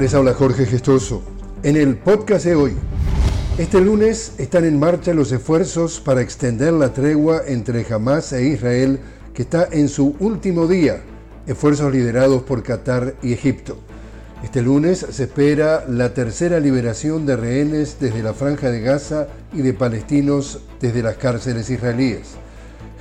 Les Jorge Gestoso. En el podcast de hoy, este lunes están en marcha los esfuerzos para extender la tregua entre Hamas e Israel que está en su último día, esfuerzos liderados por Qatar y Egipto. Este lunes se espera la tercera liberación de rehenes desde la franja de Gaza y de palestinos desde las cárceles israelíes.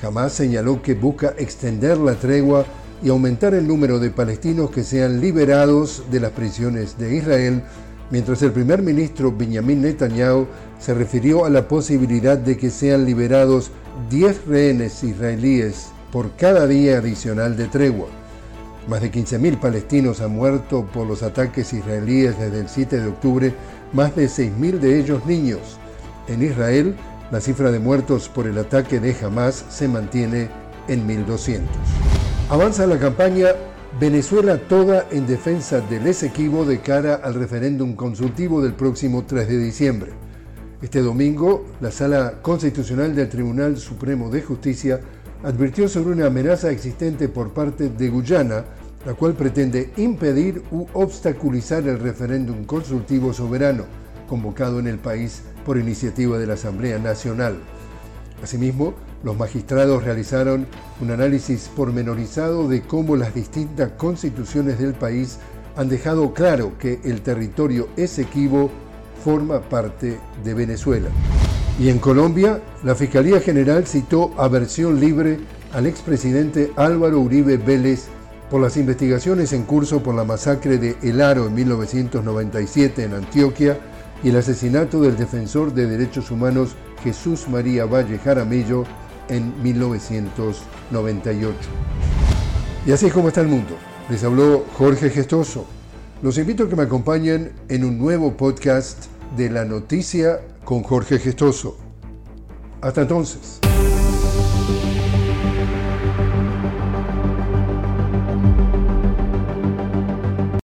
Hamas señaló que busca extender la tregua y aumentar el número de palestinos que sean liberados de las prisiones de Israel, mientras el primer ministro Benjamin Netanyahu se refirió a la posibilidad de que sean liberados 10 rehenes israelíes por cada día adicional de tregua. Más de 15.000 palestinos han muerto por los ataques israelíes desde el 7 de octubre, más de 6.000 de ellos niños. En Israel, la cifra de muertos por el ataque de Hamas se mantiene en 1.200. Avanza la campaña Venezuela toda en defensa del Esequibo de cara al referéndum consultivo del próximo 3 de diciembre. Este domingo, la Sala Constitucional del Tribunal Supremo de Justicia advirtió sobre una amenaza existente por parte de Guyana, la cual pretende impedir u obstaculizar el referéndum consultivo soberano convocado en el país por iniciativa de la Asamblea Nacional. Asimismo, los magistrados realizaron un análisis pormenorizado de cómo las distintas constituciones del país han dejado claro que el territorio Esequibo forma parte de Venezuela. Y en Colombia, la Fiscalía General citó a versión libre al expresidente Álvaro Uribe Vélez por las investigaciones en curso por la masacre de El Aro en 1997 en Antioquia y el asesinato del defensor de derechos humanos Jesús María Valle Jaramillo en 1998. Y así es como está el mundo. Les habló Jorge Gestoso. Los invito a que me acompañen en un nuevo podcast de la noticia con Jorge Gestoso. Hasta entonces.